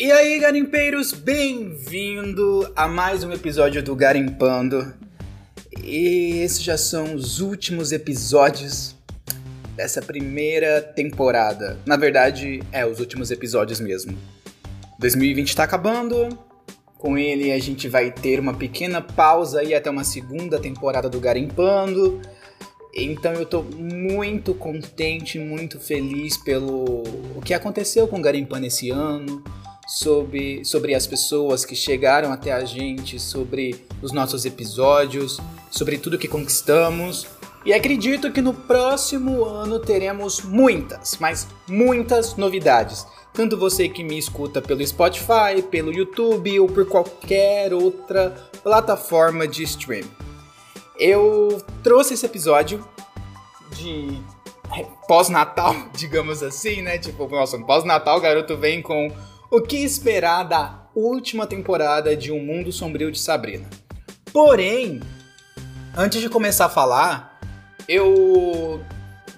E aí, garimpeiros, bem-vindo a mais um episódio do Garimpando. E esses já são os últimos episódios dessa primeira temporada. Na verdade, é os últimos episódios mesmo. 2020 tá acabando. Com ele a gente vai ter uma pequena pausa aí até uma segunda temporada do Garimpando. Então eu tô muito contente, muito feliz pelo o que aconteceu com o Garimpando esse ano, sobre, sobre as pessoas que chegaram até a gente, sobre os nossos episódios, sobre tudo que conquistamos. E acredito que no próximo ano teremos muitas, mas muitas novidades. Tanto você que me escuta pelo Spotify, pelo YouTube ou por qualquer outra plataforma de stream. Eu trouxe esse episódio de pós-natal, digamos assim, né? Tipo, nossa, pós-natal, o garoto vem com o que esperar da última temporada de Um Mundo Sombrio de Sabrina. Porém, antes de começar a falar, eu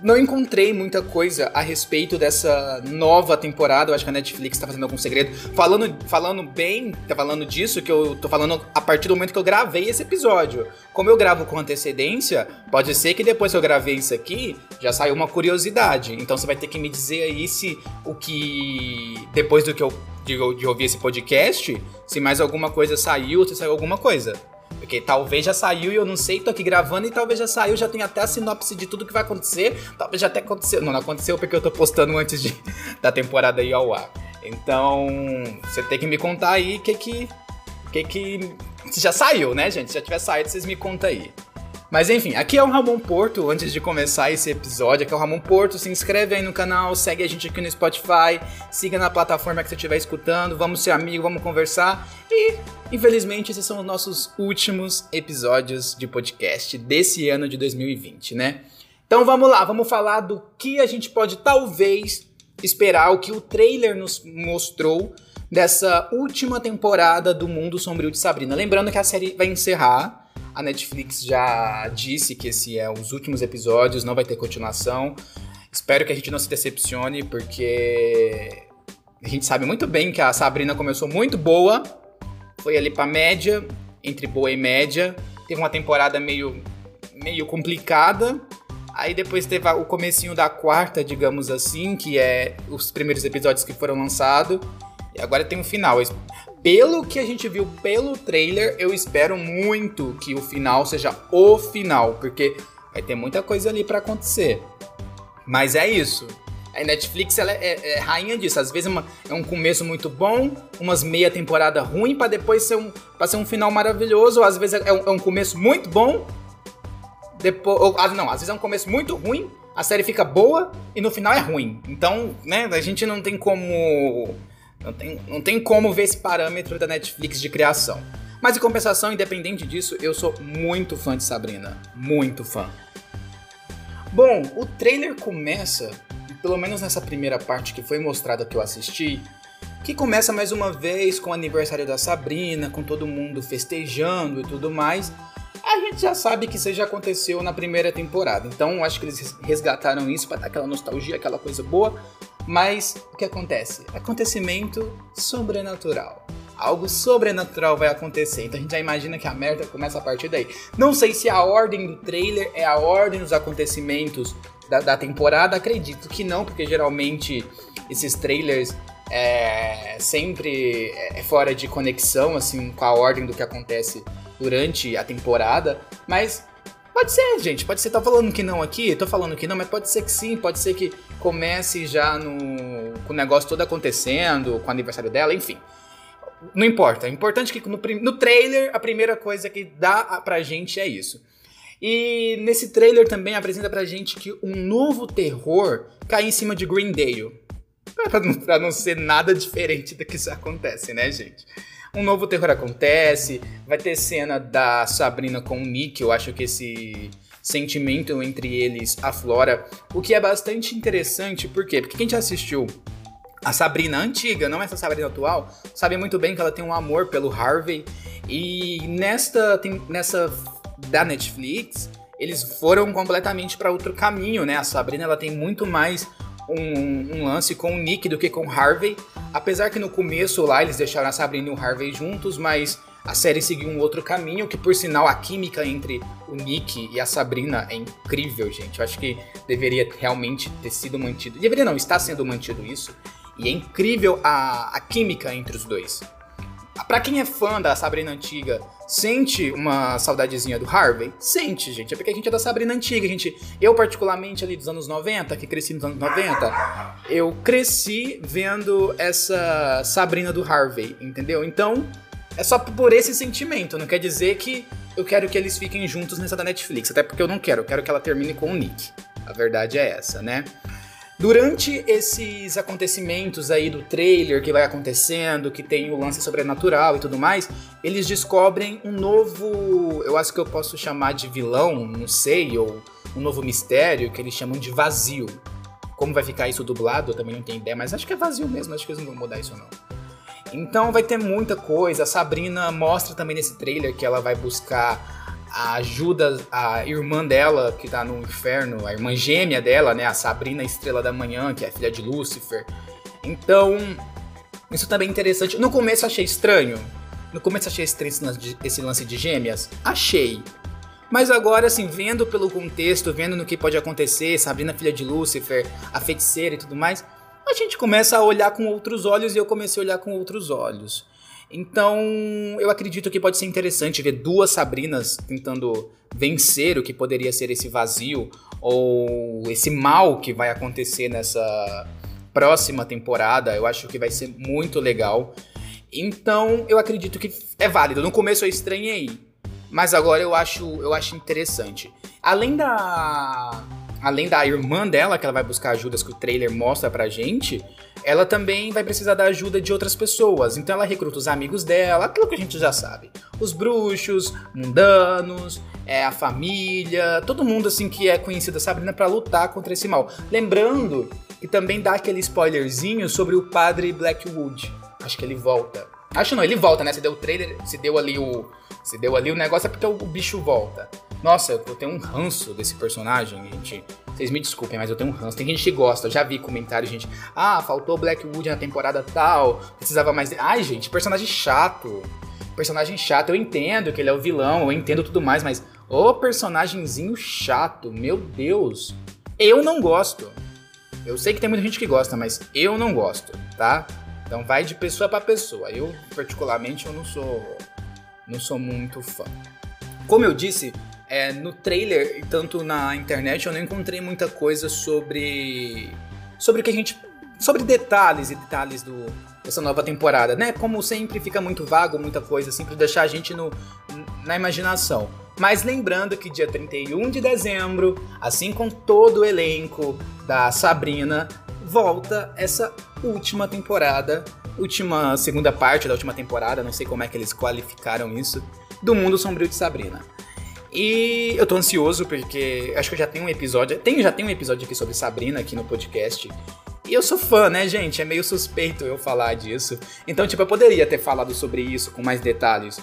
não encontrei muita coisa a respeito dessa nova temporada. Eu acho que a Netflix tá fazendo algum segredo. Falando, falando bem, tá falando disso, que eu tô falando a partir do momento que eu gravei esse episódio. Como eu gravo com antecedência, pode ser que depois que eu gravei isso aqui, já saiu uma curiosidade. Então você vai ter que me dizer aí se o que. Depois do que eu de, de ouvir esse podcast, se mais alguma coisa saiu, se saiu alguma coisa. Porque talvez já saiu e eu não sei, tô aqui gravando e talvez já saiu, já tem até a sinopse de tudo que vai acontecer. Talvez já até aconteceu. Não, não aconteceu porque eu tô postando antes de, da temporada ir ao ar. Então, você tem que me contar aí o que que. que que. Se já saiu, né, gente? Se já tiver saído, vocês me contam aí. Mas enfim, aqui é o Ramon Porto. Antes de começar esse episódio, aqui é o Ramon Porto. Se inscreve aí no canal, segue a gente aqui no Spotify, siga na plataforma que você estiver escutando. Vamos ser amigos, vamos conversar. E, infelizmente, esses são os nossos últimos episódios de podcast desse ano de 2020, né? Então vamos lá, vamos falar do que a gente pode talvez esperar, o que o trailer nos mostrou dessa última temporada do Mundo Sombrio de Sabrina. Lembrando que a série vai encerrar a Netflix já disse que esse é os últimos episódios, não vai ter continuação. Espero que a gente não se decepcione, porque a gente sabe muito bem que a Sabrina começou muito boa, foi ali pra média, entre boa e média. Teve uma temporada meio, meio complicada. Aí depois teve o comecinho da quarta, digamos assim, que é os primeiros episódios que foram lançados. E agora tem o final pelo que a gente viu pelo trailer, eu espero muito que o final seja o final, porque vai ter muita coisa ali para acontecer. Mas é isso. A Netflix ela é, é, é rainha disso. Às vezes é, uma, é, um começo muito bom, umas meia temporada ruim, para depois ser um, pra ser um final maravilhoso. Ou às vezes é um, é um começo muito bom, depois, ou, ah, não, às vezes é um começo muito ruim, a série fica boa e no final é ruim. Então, né, a gente não tem como não tem, não tem como ver esse parâmetro da Netflix de criação. Mas em compensação, independente disso, eu sou muito fã de Sabrina. Muito fã. Bom, o trailer começa, pelo menos nessa primeira parte que foi mostrada que eu assisti, que começa mais uma vez com o aniversário da Sabrina, com todo mundo festejando e tudo mais. A gente já sabe que isso já aconteceu na primeira temporada, então acho que eles resgataram isso para dar aquela nostalgia, aquela coisa boa. Mas o que acontece? Acontecimento sobrenatural. Algo sobrenatural vai acontecer. Então a gente já imagina que a merda começa a partir daí. Não sei se a ordem do trailer é a ordem dos acontecimentos da, da temporada. Acredito que não, porque geralmente esses trailers é sempre é fora de conexão assim com a ordem do que acontece durante a temporada. Mas Pode ser, gente. Pode ser. Tá falando que não aqui? Tô falando que não, mas pode ser que sim. Pode ser que comece já no, com o negócio todo acontecendo, com o aniversário dela, enfim. Não importa. É importante que no, no trailer a primeira coisa que dá pra gente é isso. E nesse trailer também apresenta pra gente que um novo terror cai em cima de Greendale. Pra pra não ser nada diferente do que isso acontece, né, gente? Um novo terror acontece, vai ter cena da Sabrina com o Nick, eu acho que esse sentimento entre eles aflora, o que é bastante interessante, por quê? Porque quem já assistiu a Sabrina antiga, não essa Sabrina atual, sabe muito bem que ela tem um amor pelo Harvey, e nesta, tem, nessa da Netflix, eles foram completamente para outro caminho, né? A Sabrina ela tem muito mais um, um, lance com o Nick do que com o Harvey. Apesar que no começo lá eles deixaram a Sabrina e o Harvey juntos, mas a série seguiu um outro caminho, que por sinal a química entre o Nick e a Sabrina é incrível, gente. Eu acho que deveria realmente ter sido mantido. Deveria não, está sendo mantido isso. E é incrível a, a química entre os dois. Pra quem é fã da Sabrina antiga, sente uma saudadezinha do Harvey? Sente, gente. É porque a gente é da Sabrina antiga. Gente, eu, particularmente, ali dos anos 90, que cresci nos anos 90, eu cresci vendo essa Sabrina do Harvey, entendeu? Então, é só por esse sentimento. Não quer dizer que eu quero que eles fiquem juntos nessa da Netflix. Até porque eu não quero. Eu quero que ela termine com o Nick. A verdade é essa, né? Durante esses acontecimentos aí do trailer que vai acontecendo, que tem o lance sobrenatural e tudo mais, eles descobrem um novo, eu acho que eu posso chamar de vilão, não sei, ou um novo mistério que eles chamam de vazio. Como vai ficar isso dublado, eu também não tenho ideia, mas acho que é vazio mesmo, acho que eles não vão mudar isso não. Então vai ter muita coisa. A Sabrina mostra também nesse trailer que ela vai buscar ajuda a irmã dela, que tá no inferno, a irmã gêmea dela, né? A Sabrina Estrela da Manhã, que é filha de Lúcifer. Então, isso também é interessante. No começo achei estranho. No começo achei estranho esse lance de gêmeas. Achei. Mas agora, assim, vendo pelo contexto, vendo no que pode acontecer, Sabrina, filha de Lúcifer, a feiticeira e tudo mais, a gente começa a olhar com outros olhos e eu comecei a olhar com outros olhos. Então, eu acredito que pode ser interessante ver duas Sabrinas tentando vencer o que poderia ser esse vazio ou esse mal que vai acontecer nessa próxima temporada. Eu acho que vai ser muito legal. Então, eu acredito que é válido. No começo eu estranhei, mas agora eu acho, eu acho interessante. Além da além da irmã dela, que ela vai buscar ajudas que o trailer mostra pra gente, ela também vai precisar da ajuda de outras pessoas. Então ela recruta os amigos dela, aquilo que a gente já sabe. Os bruxos, mundanos, é, a família, todo mundo assim que é conhecido da Sabrina para lutar contra esse mal. Lembrando que também dá aquele spoilerzinho sobre o padre Blackwood. Acho que ele volta. Acho não, ele volta, né? Se deu o trailer, se deu ali o. Se deu ali o negócio é porque o bicho volta. Nossa, eu tenho um ranço desse personagem, gente. Vocês me desculpem, mas eu tenho um ranço. Tem gente que gosta, eu já vi comentários, gente. Ah, faltou Blackwood na temporada tal, precisava mais. Ai, gente, personagem chato. Personagem chato, eu entendo que ele é o vilão, eu entendo tudo mais, mas. Ô personagemzinho chato, meu Deus. Eu não gosto. Eu sei que tem muita gente que gosta, mas eu não gosto, tá? Então vai de pessoa para pessoa. Eu, particularmente, eu não sou. Não sou muito fã. Como eu disse, é, no trailer, tanto na internet, eu não encontrei muita coisa sobre. sobre o que a gente. sobre detalhes e detalhes do, dessa nova temporada, né? Como sempre fica muito vago, muita coisa assim, pra deixar a gente no, na imaginação. Mas lembrando que dia 31 de dezembro, assim com todo o elenco da Sabrina, volta essa última temporada, última segunda parte da última temporada, não sei como é que eles qualificaram isso, do Mundo Sombrio de Sabrina. E eu tô ansioso porque acho que eu já tenho um episódio. Tenho, já tenho um episódio aqui sobre Sabrina aqui no podcast. E eu sou fã, né, gente? É meio suspeito eu falar disso. Então, tipo, eu poderia ter falado sobre isso com mais detalhes.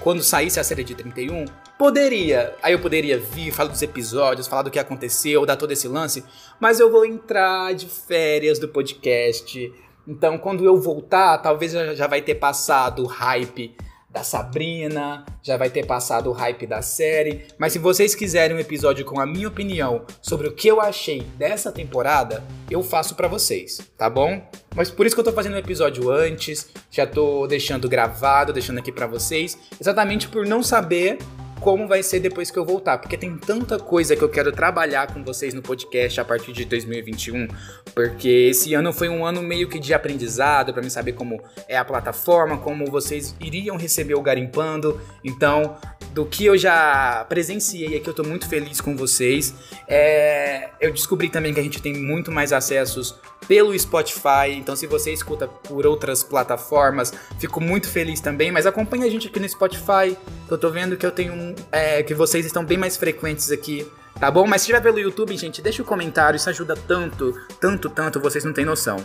Quando saísse a série de 31, poderia. Aí eu poderia vir, falar dos episódios, falar do que aconteceu, dar todo esse lance. Mas eu vou entrar de férias do podcast. Então, quando eu voltar, talvez já vai ter passado o hype da Sabrina, já vai ter passado o hype da série. Mas se vocês quiserem um episódio com a minha opinião sobre o que eu achei dessa temporada, eu faço para vocês, tá bom? Mas por isso que eu tô fazendo um episódio antes, já tô deixando gravado, deixando aqui para vocês, exatamente por não saber como vai ser depois que eu voltar, porque tem tanta coisa que eu quero trabalhar com vocês no podcast a partir de 2021, porque esse ano foi um ano meio que de aprendizado para mim saber como é a plataforma, como vocês iriam receber o garimpando. Então, do que eu já presenciei aqui, eu tô muito feliz com vocês. É, eu descobri também que a gente tem muito mais acessos pelo Spotify. Então, se você escuta por outras plataformas, fico muito feliz também. Mas acompanha a gente aqui no Spotify. Que eu tô vendo que eu tenho um, é, que vocês estão bem mais frequentes aqui. Tá bom? Mas se estiver pelo YouTube, gente, deixa o um comentário. Isso ajuda tanto, tanto, tanto. Vocês não têm noção.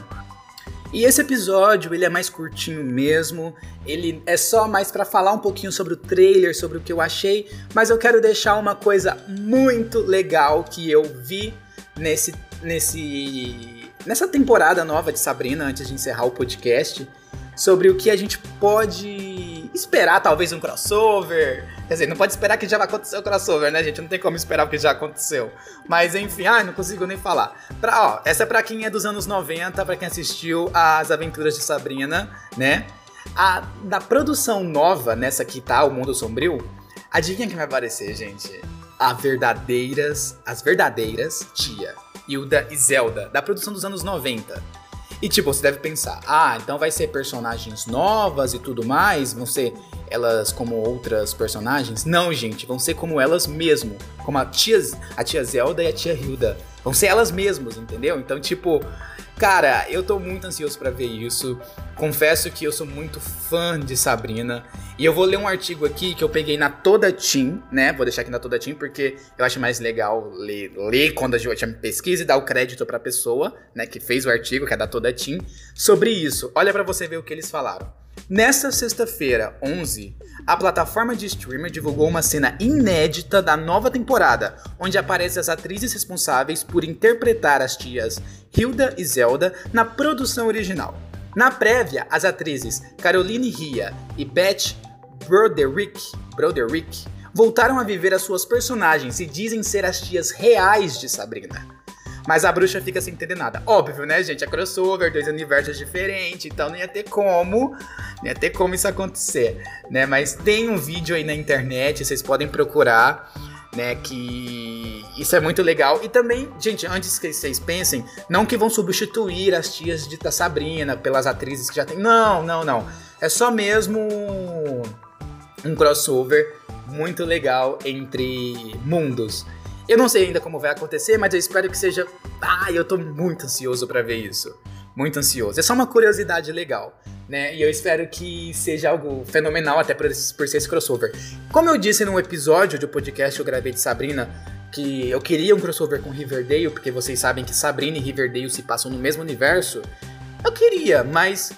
E esse episódio, ele é mais curtinho mesmo, ele é só mais para falar um pouquinho sobre o trailer, sobre o que eu achei, mas eu quero deixar uma coisa muito legal que eu vi nesse, nesse, nessa temporada nova de Sabrina, antes de encerrar o podcast, sobre o que a gente pode esperar, talvez um crossover. Quer dizer, não pode esperar que já vai acontecer o crossover, né, gente? Não tem como esperar porque já aconteceu. Mas enfim, ai, não consigo nem falar. Pra, ó, essa é pra quem é dos anos 90, pra quem assistiu as aventuras de Sabrina, né? A, da produção nova, nessa que tá, O Mundo Sombrio, adivinha quem vai aparecer, gente? A verdadeiras, as verdadeiras Tia, Hilda e Zelda, da produção dos anos 90. E tipo, você deve pensar, ah, então vai ser personagens novas e tudo mais, vão ser elas como outras personagens? Não, gente, vão ser como elas mesmo, como a tia, a tia Zelda e a tia Hilda. Vão ser elas mesmas, entendeu? Então, tipo, Cara, eu tô muito ansioso para ver isso. Confesso que eu sou muito fã de Sabrina. E eu vou ler um artigo aqui que eu peguei na Toda Team, né? Vou deixar aqui na Toda Team porque eu acho mais legal ler, ler quando a gente pesquisa e dar o crédito pra pessoa, né? Que fez o artigo, que é da Toda Team, sobre isso. Olha para você ver o que eles falaram. Nesta sexta-feira, 11, a plataforma de streamer divulgou uma cena inédita da nova temporada, onde aparecem as atrizes responsáveis por interpretar as tias Hilda e Zelda na produção original. Na prévia, as atrizes Caroline Ria e Beth Broderick, Broderick voltaram a viver as suas personagens e dizem ser as tias reais de Sabrina. Mas a bruxa fica sem entender nada. Óbvio, né, gente? É crossover, dois universos diferentes, então não ia ter como, não ia ter como isso acontecer, né? Mas tem um vídeo aí na internet, vocês podem procurar, né, que isso é muito legal. E também, gente, antes que vocês pensem, não que vão substituir as tias de Sabrina pelas atrizes que já tem. Não, não, não. É só mesmo um crossover muito legal entre mundos. Eu não sei ainda como vai acontecer, mas eu espero que seja. Ah, eu tô muito ansioso para ver isso. Muito ansioso. É só uma curiosidade legal, né? E eu espero que seja algo fenomenal até por, por ser esse crossover. Como eu disse num episódio do podcast que eu gravei de Sabrina, que eu queria um crossover com Riverdale, porque vocês sabem que Sabrina e Riverdale se passam no mesmo universo. Eu queria, mas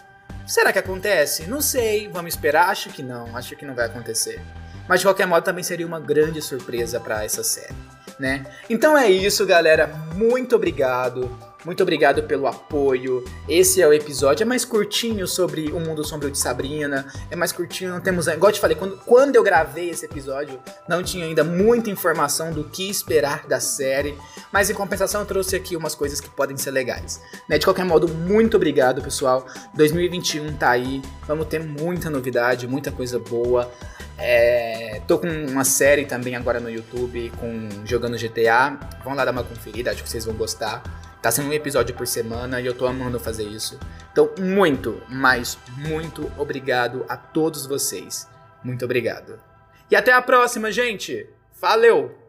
será que acontece? Não sei, vamos esperar. Acho que não, acho que não vai acontecer. Mas de qualquer modo também seria uma grande surpresa para essa série né? Então é isso, galera. Muito obrigado. Muito obrigado pelo apoio. Esse é o episódio. É mais curtinho sobre o mundo sombrio de Sabrina. É mais curtinho, não temos. Igual eu te falei, quando, quando eu gravei esse episódio, não tinha ainda muita informação do que esperar da série. Mas em compensação, eu trouxe aqui umas coisas que podem ser legais. Né? De qualquer modo, muito obrigado, pessoal. 2021 tá aí. Vamos ter muita novidade, muita coisa boa. É, tô com uma série também agora no YouTube com jogando GTA. Vão lá dar uma conferida, acho que vocês vão gostar. Tá sendo um episódio por semana e eu tô amando fazer isso. Então, muito, mas muito obrigado a todos vocês. Muito obrigado. E até a próxima, gente. Valeu!